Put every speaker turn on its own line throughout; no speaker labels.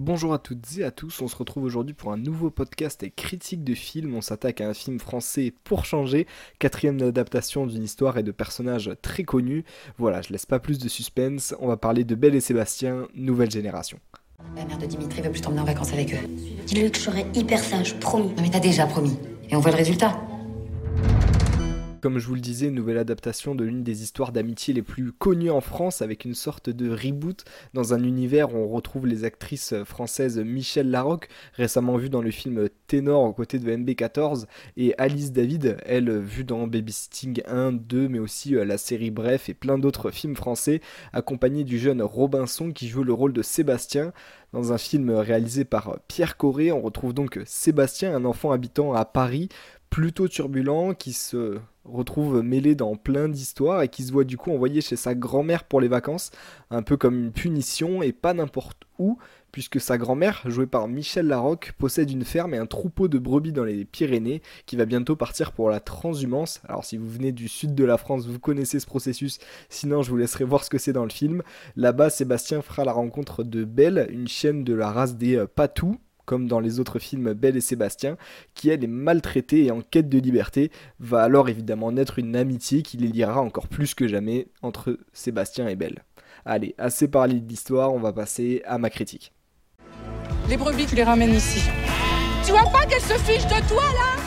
Bonjour à toutes et à tous, on se retrouve aujourd'hui pour un nouveau podcast et critique de film. On s'attaque à un film français pour changer, quatrième adaptation d'une histoire et de personnages très connus. Voilà, je laisse pas plus de suspense, on va parler de Belle et Sébastien, nouvelle génération.
La mère de Dimitri veut plus t'emmener en vacances avec eux.
Dis-lui que je serai hyper sage, promis.
Non mais t'as déjà promis. Et on voit le résultat.
Comme je vous le disais, nouvelle adaptation de l'une des histoires d'amitié les plus connues en France, avec une sorte de reboot dans un univers où on retrouve les actrices françaises Michel Larocque, récemment vue dans le film Ténor aux côtés de MB14, et Alice David, elle vue dans Babysitting 1, 2, mais aussi euh, la série Bref et plein d'autres films français, accompagnée du jeune Robinson qui joue le rôle de Sébastien. Dans un film réalisé par Pierre Corré, on retrouve donc Sébastien, un enfant habitant à Paris, plutôt turbulent, qui se retrouve mêlé dans plein d'histoires et qui se voit du coup envoyé chez sa grand-mère pour les vacances, un peu comme une punition et pas n'importe où, puisque sa grand-mère, jouée par Michel Larocque, possède une ferme et un troupeau de brebis dans les Pyrénées qui va bientôt partir pour la transhumance. Alors si vous venez du sud de la France, vous connaissez ce processus, sinon je vous laisserai voir ce que c'est dans le film. Là-bas, Sébastien fera la rencontre de Belle, une chienne de la race des euh, Patous, comme dans les autres films Belle et Sébastien, qui elle est maltraitée et en quête de liberté, va alors évidemment naître une amitié qui les liera encore plus que jamais entre Sébastien et Belle. Allez, assez parlé de l'histoire, on va passer à ma critique.
Les brebis, tu les ramènes ici. Tu vois pas qu'elle se fiche de toi là?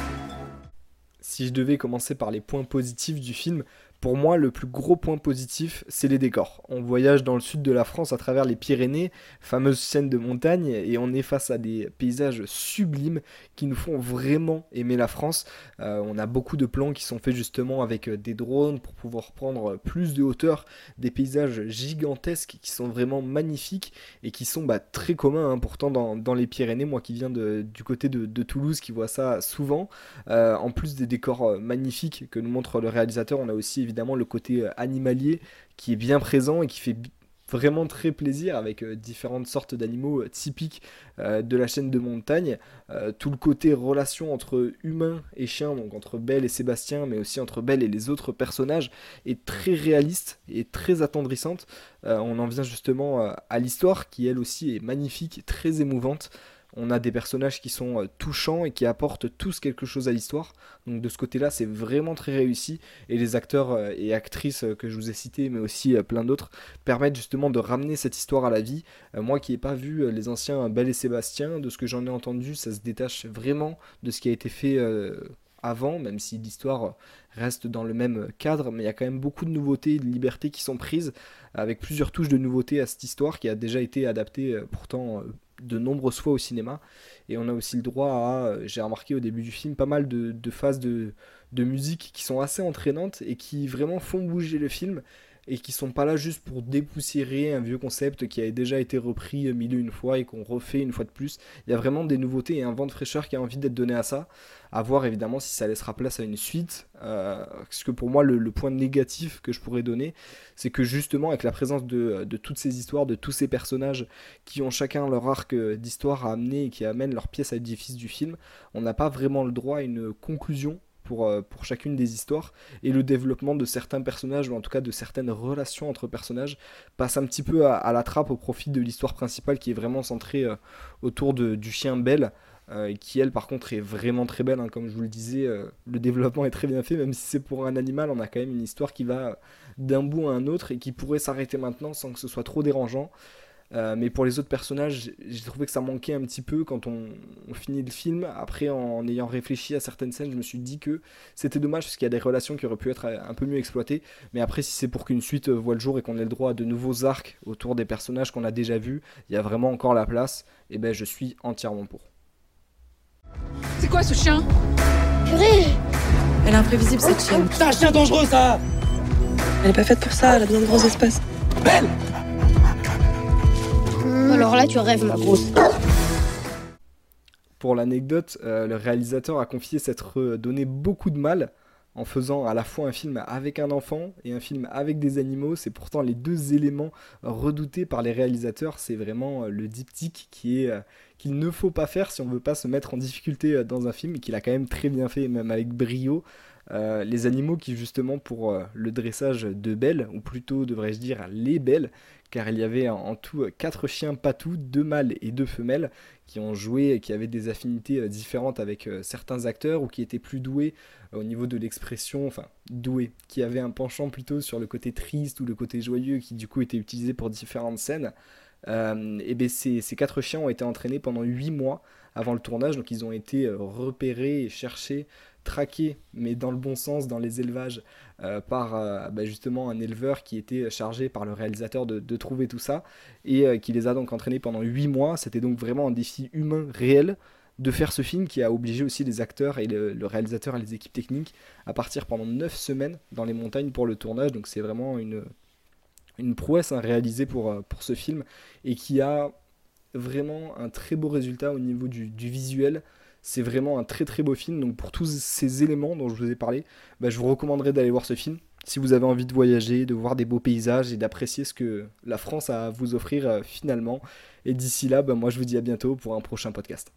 Si je devais commencer par les points positifs du film, pour moi, le plus gros point positif, c'est les décors. On voyage dans le sud de la France à travers les Pyrénées, fameuse scène de montagne, et on est face à des paysages sublimes qui nous font vraiment aimer la France. Euh, on a beaucoup de plans qui sont faits justement avec euh, des drones pour pouvoir prendre plus de hauteur, des paysages gigantesques qui sont vraiment magnifiques et qui sont bah, très communs hein, pourtant dans, les Pyrénées. Moi qui viens du côté de, Toulouse, qui vois ça souvent. Euh, en plus des décors magnifiques que nous montre le réalisateur, on a aussi évidemment évidemment le côté euh, animalier qui est bien présent et qui fait vraiment très plaisir avec euh, différentes sortes d'animaux euh, typiques de la chaîne de montagne. tout le côté relation entre humains et chiens, donc entre Belle et Sébastien, mais aussi entre Belle et les autres personnages, est très réaliste et très attendrissante. on en vient justement à l'histoire qui elle aussi est magnifique, très émouvante. On a des personnages qui sont euh, touchants et qui apportent tous quelque chose à l'histoire. Donc de ce côté-là, c'est vraiment très réussi. Et les acteurs euh, et actrices euh, que je vous ai cités, mais aussi plein d'autres, permettent justement de ramener cette histoire à la vie. moi qui n'ai pas vu les anciens Belle et Sébastien, de ce que j'en ai entendu, ça se détache vraiment de ce qui a été fait avant, même si l'histoire reste dans le même cadre, mais il y a quand même beaucoup de nouveautés et de libertés qui sont prises, avec plusieurs touches de nouveautés à cette histoire qui a déjà été adaptée pourtant de nombreuses fois au cinéma. Et on a aussi le droit à, euh, j'ai remarqué au début du film, pas mal de, phases de, de, musique qui sont assez entraînantes et qui vraiment font bouger le film et qui sont pas là juste pour dépoussiérer un vieux concept qui a déjà été repris mille une fois et qu'on refait une fois de plus. Il y a vraiment des nouveautés et un vent de fraîcheur qui a envie d'être donné à ça. À voir évidemment si ça laissera place à une suite. Euh, parce que pour moi, le, point négatif que je pourrais donner, c'est que justement, avec la présence de, de, toutes ces histoires, de tous ces personnages qui ont chacun leur arc d'histoire à amener et qui amènent leur pièce à l'édifice du film, on n'a pas vraiment le droit à une conclusion pour, euh, pour chacune des histoires et le développement de certains personnages ou en tout cas de certaines relations entre personnages passe un petit peu à, la trappe au profit de l'histoire principale qui est vraiment centrée euh, autour de, du chien Belle euh, qui elle par contre est vraiment très belle hein. comme je vous le disais le développement est très bien fait même si c'est pour un animal on a quand même une histoire qui va d'un bout à un autre et qui pourrait s'arrêter maintenant sans que ce soit trop dérangeant euh, mais pour les autres personnages, j'ai trouvé que ça manquait un petit peu quand on, finit le film. Après, en, ayant réfléchi à certaines scènes, je me suis dit que c'était dommage parce qu'il y a des relations qui auraient pu être un peu mieux exploitées. Mais après, si c'est pour qu'une suite voit le jour et qu'on ait le droit à de nouveaux arcs autour des personnages qu'on a déjà vus, il y a vraiment encore la place. Et ben, je suis entièrement pour.
C'est quoi ce chien?
Purée
Elle est imprévisible cette chienne.
C'est un chien dangereux ça
Elle est pas faite pour ça, elle a besoin de gros espaces.
Belle
alors là, tu rêves, ma grosse.
Pour l'anecdote, euh, le réalisateur a confié s'être donné beaucoup de mal en faisant à la fois un film avec un enfant et un film avec des animaux. C'est pourtant les deux éléments redoutés par les réalisateurs. C'est vraiment euh, le diptyque qui est euh, qu'il ne faut pas faire si on veut pas se mettre en difficulté dans un film qu'il a quand même très bien fait, même avec brio. Les animaux qui justement pour le dressage de Belle, ou plutôt devrais-je dire les Belles, car il y avait en tout quatre chiens patous, deux mâles et deux femelles, qui ont joué, qui avaient des affinités différentes avec certains acteurs ou qui étaient plus doués au niveau de l'expression, enfin doués, qui avaient un penchant plutôt sur le côté triste ou le côté joyeux, qui du coup était utilisé pour différentes scènes. et bien ces, ces quatre chiens ont été entraînés pendant huit mois avant le tournage, donc ils ont été repérés et cherchés traqués, mais dans le bon sens, dans les élevages, euh, par euh, bah, justement un éleveur qui était chargé par le réalisateur de, trouver tout ça, et euh, qui les a donc entraînés pendant 8 mois. C'était donc vraiment un défi humain réel de faire ce film qui a obligé aussi les acteurs et le, réalisateur et les équipes techniques à partir pendant 9 semaines dans les montagnes pour le tournage. Donc c'est vraiment une, une prouesse hein, réalisée pour, pour ce film et qui a vraiment un très beau résultat au niveau du visuel. C'est vraiment un très très beau film. Donc pour tous ces éléments dont je vous ai parlé, bah, je vous recommanderais d'aller voir ce film. Si vous avez envie de voyager, de voir des beaux paysages et d'apprécier ce que la France a à vous offrir euh, finalement. Et d'ici là, bah, moi je vous dis à bientôt pour un prochain podcast.